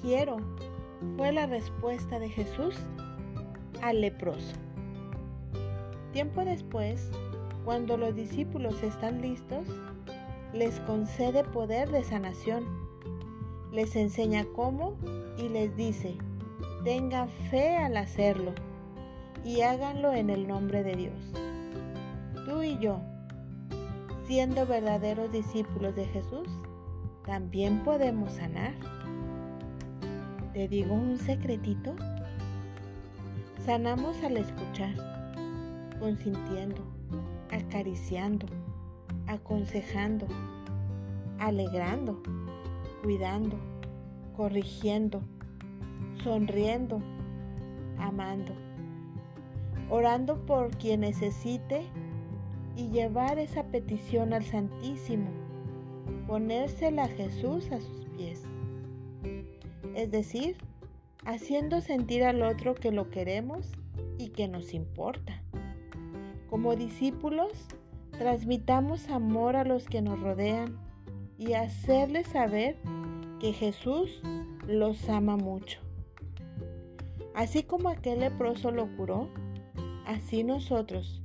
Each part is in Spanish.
quiero, fue la respuesta de Jesús al leproso. Tiempo después, cuando los discípulos están listos, les concede poder de sanación, les enseña cómo y les dice, tengan fe al hacerlo y háganlo en el nombre de Dios. Tú y yo, siendo verdaderos discípulos de Jesús, también podemos sanar. ¿Te digo un secretito? Sanamos al escuchar, consintiendo, acariciando, aconsejando, alegrando, cuidando, corrigiendo, sonriendo, amando, orando por quien necesite y llevar esa petición al Santísimo, ponérsela a Jesús a sus pies. Es decir, haciendo sentir al otro que lo queremos y que nos importa. Como discípulos, transmitamos amor a los que nos rodean y hacerles saber que Jesús los ama mucho. Así como aquel leproso lo curó, así nosotros,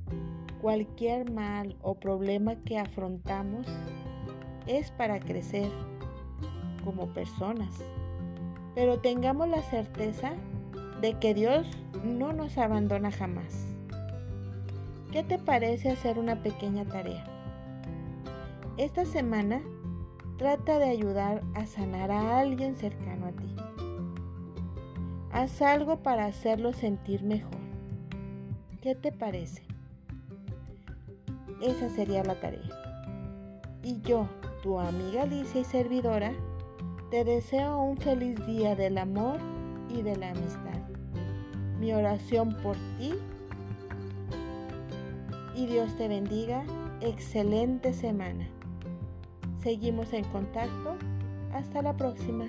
cualquier mal o problema que afrontamos, es para crecer como personas. Pero tengamos la certeza de que Dios no nos abandona jamás. ¿Qué te parece hacer una pequeña tarea? Esta semana trata de ayudar a sanar a alguien cercano a ti. Haz algo para hacerlo sentir mejor. ¿Qué te parece? Esa sería la tarea. Y yo, tu amiga Alicia y servidora, te deseo un feliz día del amor y de la amistad. Mi oración por ti y Dios te bendiga. Excelente semana. Seguimos en contacto. Hasta la próxima.